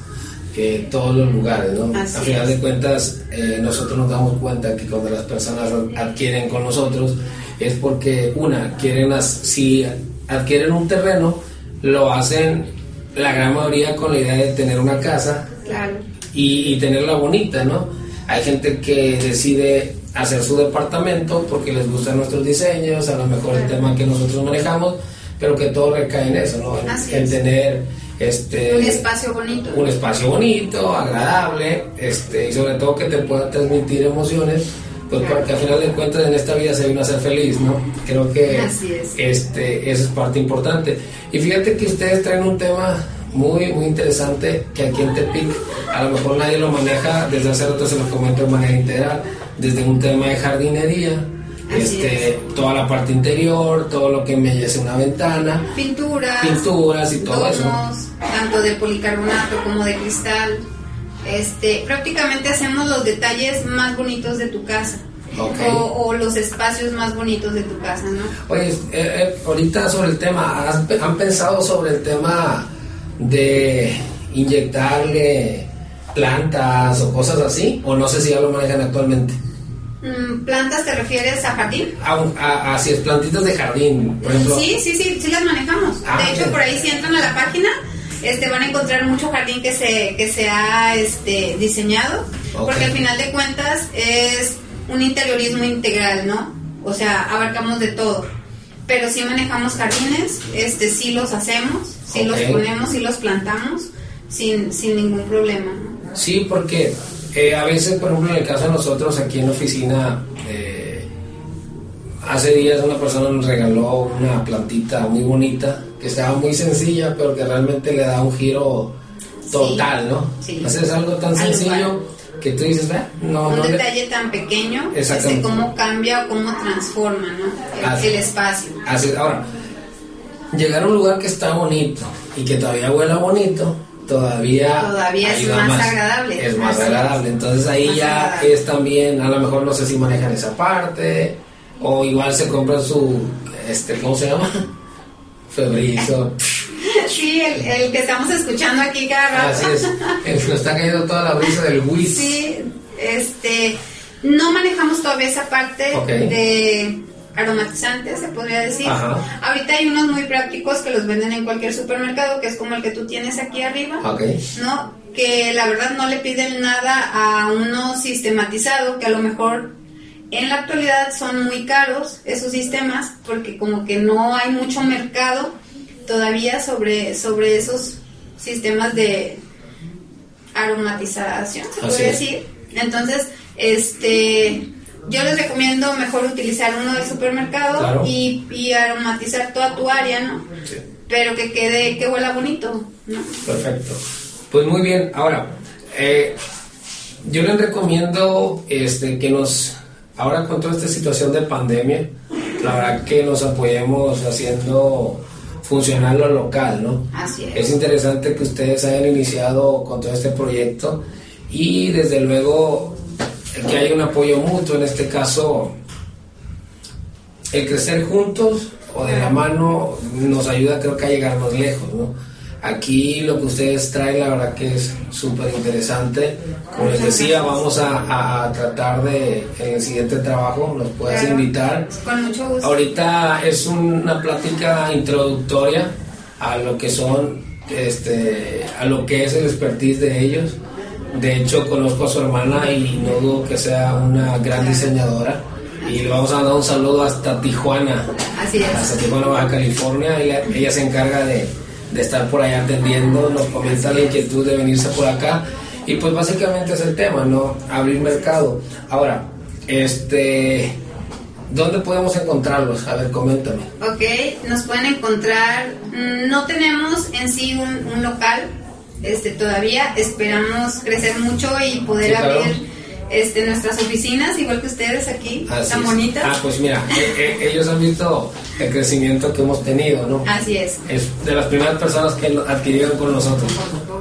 eh, todos los lugares, ¿no? Así a final es. de cuentas, eh, nosotros nos damos cuenta que cuando las personas adquieren con nosotros es porque, una, quieren, as- si adquieren un terreno, lo hacen la gran mayoría con la idea de tener una casa Claro. y, y tenerla bonita, ¿no? Hay gente que decide hacer su departamento porque les gustan nuestros diseños, a lo mejor el tema que nosotros manejamos, pero que todo recae en eso, ¿no? En, tener este Un espacio bonito. un espacio bonito, agradable, este, y sobre todo que te pueda transmitir emociones, pues Claro. porque al final de cuentas en esta vida se vino a ser feliz, ¿no? Creo que Así es. este, eso es parte importante. Y fíjate que ustedes traen un tema muy, muy interesante que aquí en Tepic a lo mejor nadie lo maneja, desde hace rato se lo comento de manera integral, desde un tema de jardinería, este, toda la parte interior, todo lo que embellece una ventana, Pinturas, pinturas y todo eso. tanto de policarbonato como de cristal. Este, prácticamente hacemos los detalles más bonitos de tu casa. O, o los espacios más bonitos de tu casa, ¿no? Oye, eh, eh, ahorita sobre el tema, ¿has- ¿han pensado sobre el tema de inyectarle plantas o cosas así? O no sé si ya lo manejan actualmente. Mm, ¿Plantas te refieres a jardín? A, a- así es, plantitas de jardín, por ejemplo. Sí, sí, sí, sí las manejamos. Ah, de hecho, por ahí si entran a la página, este, van a encontrar mucho jardín que se, que se ha este, diseñado, porque al final de cuentas es un interiorismo integral, ¿no? O sea, abarcamos de todo. Pero sí manejamos jardines, este, sí los hacemos, sí los ponemos, sí los plantamos, sin, sin ningún problema, ¿no? Sí, porque eh, a veces, por ejemplo, en el caso de nosotros aquí en la oficina, eh, hace días una persona nos regaló una plantita muy bonita, que estaba muy sencilla, pero que realmente le da un giro total, ¿no? Sí. Haces algo tan sencillo que tú dices, "Ah, no, un no le-". detalle tan pequeño, Exactamente. este, cómo cambia o cómo transforma, ¿no? El, Así. el espacio. Así, ahora, llegar a un lugar que está bonito y que todavía huela bonito, todavía, Todavía es más agradable. Es más Así agradable. Entonces ahí ya agradable. es también, a lo mejor no sé si manejan esa parte, o igual se compran su, este, ¿cómo se llama? Febrizo. Sí, el, el que estamos escuchando aquí cada rato. Así es. Nos está cayendo toda la brisa del whiz. Sí, este, no manejamos todavía esa parte de aromatizantes, se podría decir. Ajá. Ahorita hay unos muy prácticos que los venden en cualquier supermercado, que es como el que tú tienes aquí arriba, Ok. ¿no? Que la verdad no le piden nada a uno sistematizado, que a lo mejor en la actualidad son muy caros esos sistemas, porque como que no hay mucho mercado todavía sobre, sobre esos sistemas de aromatización, se podría decir. Entonces, este, yo les recomiendo mejor utilizar uno del supermercado Claro. y, y aromatizar toda tu área, ¿no? Sí. Pero que quede, que huela bonito, ¿no? Perfecto. Pues muy bien. Ahora, eh, yo les recomiendo este, que nos, ahora con toda esta situación de pandemia, la verdad que nos apoyemos haciendo funcionar lo local, ¿no? Así es. Es interesante que ustedes hayan iniciado con todo este proyecto y desde luego que haya un apoyo mutuo, en este caso, el crecer juntos o de la mano nos ayuda creo que a llegarnos lejos, ¿no? Aquí lo que ustedes traen, la verdad que es súper interesante. Como les decía, vamos a, a, tratar de, en el siguiente trabajo, nos puedes invitar. Con mucho gusto. Ahorita es una plática introductoria a lo que son, este, a lo que es el expertise de ellos. De hecho, conozco a su hermana y no dudo que sea una gran diseñadora. Y le vamos a dar un saludo hasta Tijuana. Así es. Hasta Tijuana, Baja California. Ella, ella se encarga de de estar por allá atendiendo, nos comenta la inquietud de venirse por acá y pues básicamente es el tema, ¿no? Abrir mercado. Ahora, este, ¿dónde podemos encontrarlos? A ver, coméntame. Ok, nos pueden encontrar, mm, no tenemos en sí un, local, este, todavía esperamos crecer mucho y poder abrir este, nuestras oficinas, igual que ustedes aquí, tan bonitas. Ah, pues mira, e, e, ellos han visto el crecimiento que hemos tenido, ¿no? Así es. Es de las primeras personas que adquirieron con nosotros.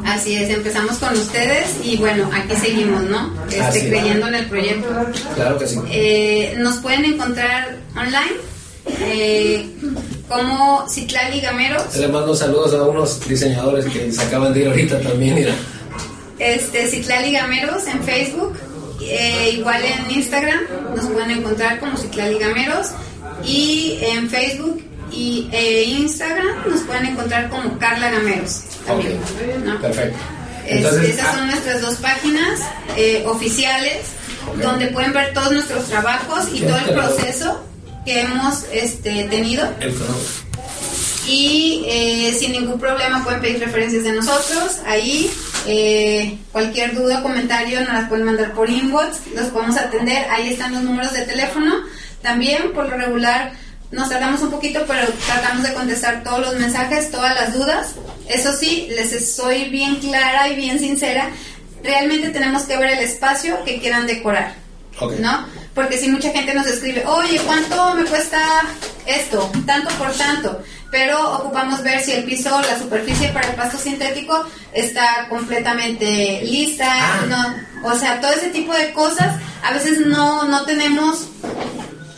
Así es, empezamos con ustedes y bueno, aquí seguimos, ¿no? Este, creyendo en el proyecto. Claro que sí. Eh, nos pueden encontrar online. Eh, como Citlali Gameros. Le mando saludos a unos diseñadores que se acaban de ir ahorita también, mira. Este, Citlali Gameros en Facebook, eh, igual en Instagram nos pueden encontrar como Ciclali Gameros y en Facebook y e Instagram nos pueden encontrar como Carla Gameros. También, Perfecto. esas son ah, nuestras dos páginas eh, oficiales donde pueden ver todos nuestros trabajos y todo el proceso que hemos este, tenido. Y eh, sin ningún problema pueden pedir referencias de nosotros ahí eh, cualquier duda o comentario nos las pueden mandar por inbox, los podemos atender, ahí están los números de teléfono. También, por lo regular, nos tardamos un poquito, pero tratamos de contestar todos los mensajes, todas las dudas. Eso sí, les soy bien clara y bien sincera. Realmente tenemos que ver el espacio que quieran decorar, ¿no? Porque si mucha gente nos escribe, oye, ¿cuánto me cuesta esto? Tanto por tanto pero ocupamos ver si el piso, la superficie para el pasto sintético está completamente lista, ah. no, o sea, todo ese tipo de cosas, a veces no, no tenemos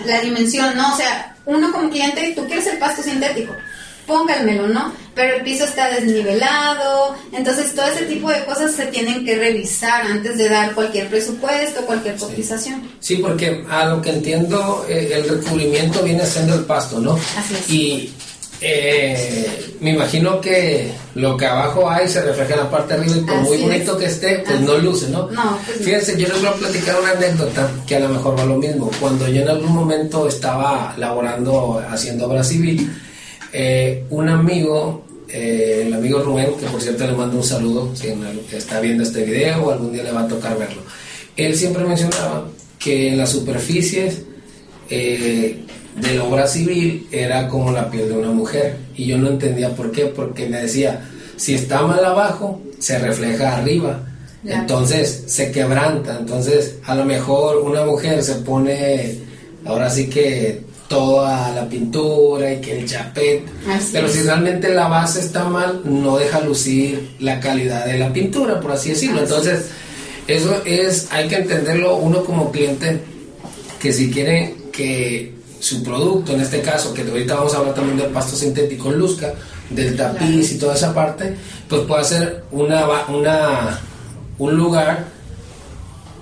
la dimensión, ¿no? O sea, uno como cliente, tú quieres el pasto sintético, pónganmelo, ¿no? Pero el piso está desnivelado, entonces todo ese tipo de cosas se tienen que revisar antes de dar cualquier presupuesto, cualquier cotización. Sí, porque a lo que entiendo, eh, el recubrimiento viene siendo el pasto, ¿no? Así es. Y eh, me imagino que lo que abajo hay se refleja en la parte de arriba y por muy bonito que esté, pues no luce, ¿no? no pues Fíjense, yo les voy a platicar una anécdota que a lo mejor va lo mismo. Cuando yo en algún momento estaba laborando, haciendo obra civil, eh, un amigo, eh, el amigo Rubén, que por cierto le mando un saludo, si está viendo este video o algún día le va a tocar verlo, él siempre mencionaba que las superficies eh, de la obra civil era como la piel de una mujer. Y yo no entendía por qué, porque me decía, si está mal abajo, se refleja arriba. Entonces se quebranta. Entonces, a lo mejor una mujer se pone, ahora sí que toda la pintura y que el chapet. pero si realmente la base está mal, no deja lucir la calidad de la pintura, por así decirlo. Entonces, eso es, hay que entenderlo uno como cliente, que si quiere que su producto, en este caso, que ahorita vamos a hablar también del pasto sintético en Luzca, del tapiz y toda esa parte, pues puede ser una, una, un lugar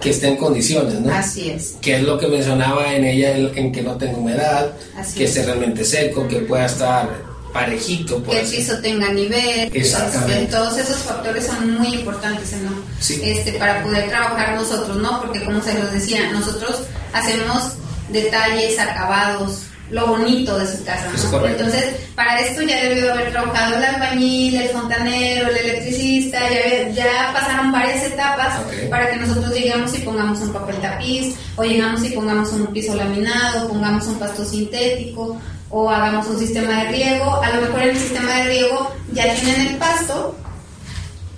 que esté en condiciones, ¿no? Así es. Que es lo que mencionaba en ella, en que no tenga humedad, que esté realmente seco, que pueda estar parejito. que el piso tenga nivel. Exactamente. todos esos factores son muy importantes ¿no? este, para poder trabajar nosotros, ¿no? Porque como se los decía, nosotros hacemos detalles, acabados, lo bonito de su casa. Entonces, para esto ya debió haber trabajado el albañil, el fontanero, el electricista, ya, ya pasaron varias etapas para que nosotros lleguemos y pongamos un papel tapiz, o llegamos y pongamos un piso laminado, pongamos un pasto sintético, o hagamos un sistema de riego. A lo mejor en el sistema de riego ya tienen el pasto,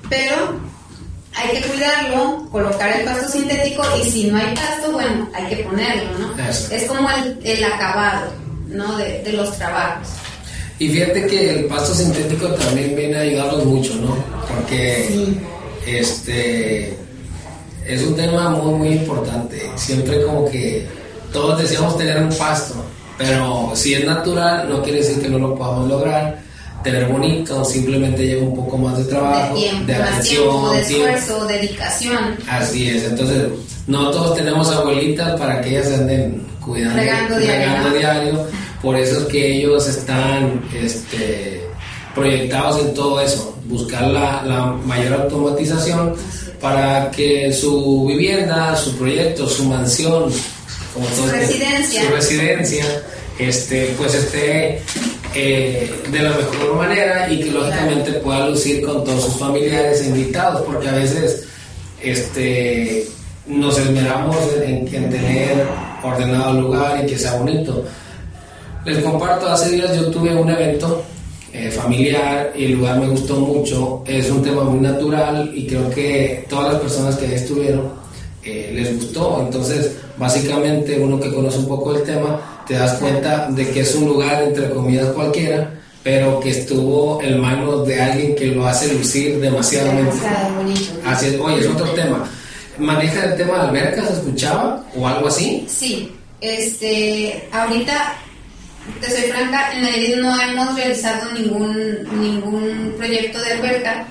pero hay que cuidarlo, colocar el pasto sintético y si no hay pasto, bueno, hay que ponerlo, ¿no? Es como el, el acabado. ¿no? De, de los trabajos. Y fíjate que el pasto sintético también viene a ayudarnos mucho, ¿no? Porque este es un tema muy muy importante. Siempre como que todos deseamos tener un pasto, pero si es natural no quiere decir que no lo podamos lograr. Tener bonito simplemente lleva un poco más de trabajo, de tiempo, de atención, tiempo, de tiempo. esfuerzo, dedicación. Así es, entonces no todos tenemos abuelitas para que ellas anden cuidando, Regando diario, por eso es que ellos están este, proyectados en todo eso, buscar la, la mayor automatización para que su vivienda, su proyecto, su mansión, como Su todos- residencia. su residencia, este, pues esté eh, de la mejor manera y que lógicamente pueda lucir con todos sus familiares e invitados, porque a veces este, nos esmeramos en, en tener ordenado el lugar y que sea bonito. Les comparto, hace días yo tuve un evento eh, familiar y el lugar me gustó mucho, es un tema muy natural y creo que todas las personas que ahí estuvieron eh, les gustó, entonces básicamente uno que conoce un poco el tema te das cuenta de que es un lugar entre comillas cualquiera, pero que estuvo en manos de alguien que lo hace lucir demasiadamente. Demasiado bonito. Así es, oye, es otro tema. ¿Maneja el tema de albercas, escuchaba? ¿O algo así? Sí, este, ahorita, te soy franca, en Nayarit no hemos realizado ningún, ningún proyecto de alberca,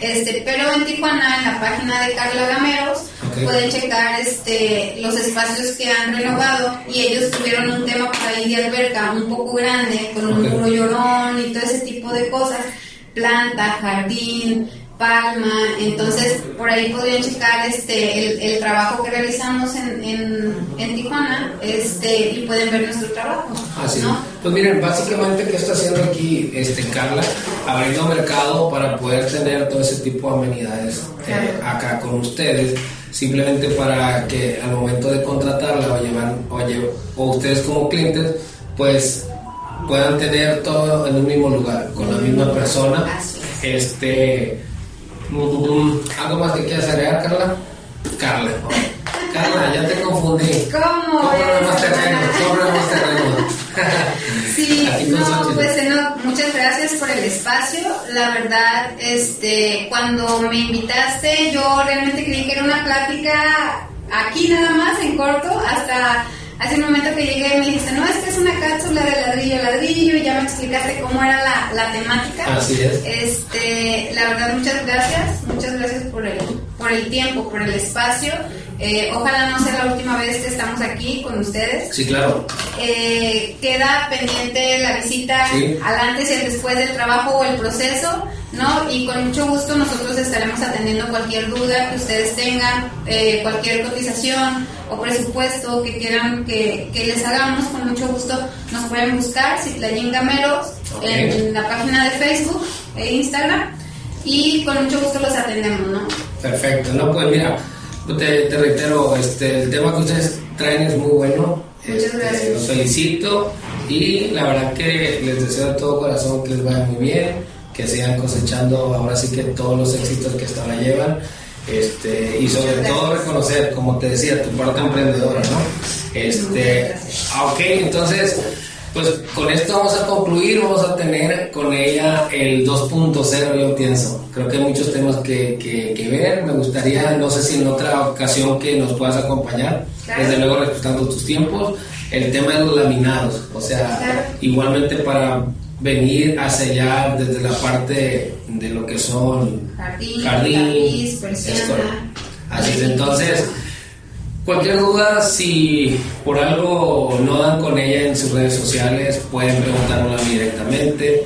este, pero en Tijuana, en la página de Carla Gameros. Pueden checar este, los espacios que han renovado y ellos tuvieron un tema por ahí de alberca un poco grande, con un Ok. muro llorón y todo ese tipo de cosas, planta, jardín, palma, entonces por ahí podrían checar este el, el trabajo que realizamos en, en, en Tijuana este y pueden ver nuestro trabajo Así. ¿no? Pues miren, básicamente, ¿qué está haciendo aquí este, Carla? Abriendo mercado para poder tener todo ese tipo de amenidades eh, acá con ustedes, simplemente para que al momento de contratarla o, llevar, o, lle- o ustedes como clientes, pues puedan tener todo en un mismo lugar, con la misma persona. Este, mm, ¿Algo más que quieras agregar, Carla? Carla. Carla, ya te confundí. ¿Cómo? Cómprame más terreno, cómprame más terreno. Sí, no, pues eh, no, muchas gracias por el espacio. La verdad, este, cuando me invitaste, yo realmente creí que era una plática aquí nada más, en corto, hasta hace un momento que llegué me dijiste, no, es que es una cápsula de ladrillo a ladrillo, y ya me explicaste cómo era la, la temática. Así es. Este, la verdad, muchas gracias, muchas gracias por el, por el tiempo, por el espacio. Eh, ojalá no sea la última vez que estamos aquí con ustedes. Sí, claro. Eh, queda pendiente la visita Sí. al antes y al después del trabajo o el proceso, ¿no? Y con mucho gusto nosotros estaremos atendiendo cualquier duda que ustedes tengan, eh, cualquier cotización o presupuesto que quieran que, que les hagamos, con mucho gusto nos pueden buscar, Citlayin Gameros, Ok. en la página de Facebook e Instagram y con mucho gusto los atendemos, ¿no? Perfecto. No, pues mira, te, te reitero, este, el tema que ustedes traen es muy bueno. Muchas Este, gracias. Los felicito y la verdad que les deseo de todo corazón que les vaya muy bien, que sigan cosechando ahora sí que todos los éxitos que hasta ahora llevan. Este, y sobre todo reconocer, como te decía, tu parte emprendedora, ¿no? Este, ah, ok, entonces, pues con esto vamos a concluir, vamos a tener con ella el 2.0, yo pienso. Creo que hay muchos temas que, que, que ver, me gustaría, no sé si en otra ocasión que nos puedas acompañar, Claro. desde luego respetando tus tiempos, el tema de los laminados, o sea, Claro. igualmente para venir a sellar desde la parte de lo que son Jardín, jardín, tapiz, persiana. Así es, entonces, cualquier duda, si por algo no dan con ella en sus redes sociales, pueden preguntármela directamente.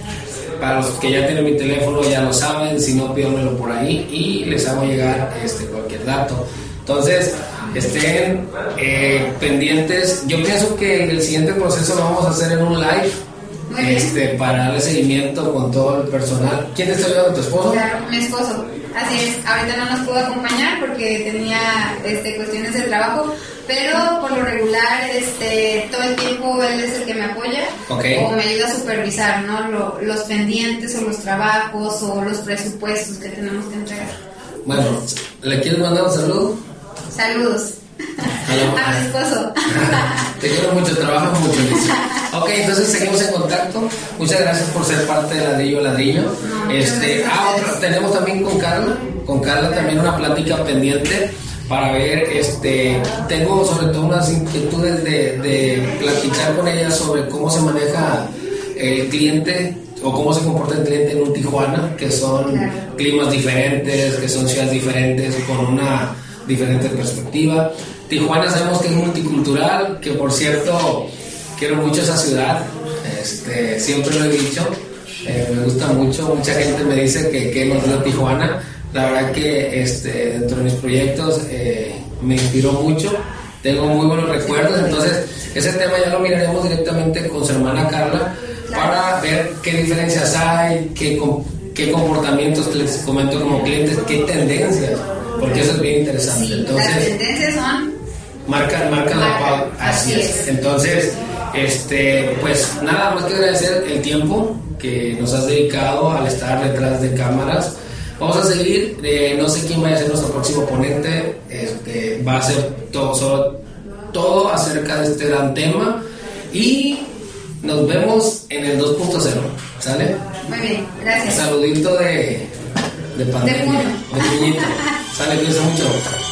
Para los que ya tienen mi teléfono ya lo saben, si no pídanmelo por ahí y les hago llegar este, cualquier dato. Entonces, estén eh, pendientes. Yo pienso que el siguiente proceso lo vamos a hacer en un live. Este, para darle seguimiento con todo el personal. ¿Quién te está ayudando? ¿Tu esposo? Claro, mi esposo. Así es, ahorita no nos pudo acompañar porque tenía este, cuestiones de trabajo, pero por lo regular, este, todo el tiempo él es el que me apoya o me ayuda a supervisar, ¿no? Lo- los pendientes o los trabajos o los presupuestos que tenemos que entregar. Bueno, ¿le quieres mandar un saludo? Saludos. A mi esposo. Te quiero mucho, trabajas mucho. Ok, entonces seguimos en contacto. Muchas gracias por ser parte de Ladrillo Ladrillo. este, ah, tenemos también con Carla, con Carla también una plática pendiente para ver, este, tengo sobre todo unas inquietudes de, de platicar con ella sobre cómo se maneja el cliente o cómo se comporta el cliente en un Tijuana, que son climas diferentes, que son ciudades diferentes, con una diferente perspectiva. Tijuana sabemos que es multicultural, que por cierto quiero mucho esa ciudad, este, siempre lo he dicho, eh, me gusta mucho, mucha gente me dice que, que nos dio Tijuana, la verdad que este, dentro de mis proyectos eh, me inspiró mucho, tengo muy buenos recuerdos, entonces ese tema ya lo miraremos directamente con su hermana Carla para ver qué diferencias hay, qué, qué comportamientos les comento como clientes, qué tendencias, porque eso es bien interesante. Entonces, las tendencias son marca, marca la pauta. Así, es. Entonces, este, pues nada más que agradecer el tiempo que nos has dedicado al estar detrás de cámaras. Vamos a seguir, eh, no sé quién va a ser nuestro próximo ponente, este, va a ser todo, todo acerca de este gran tema y nos vemos en el 2.0, ¿sale? Muy bien, gracias. Saludito de, de pandemia, de, de Sale, cuídense mucho.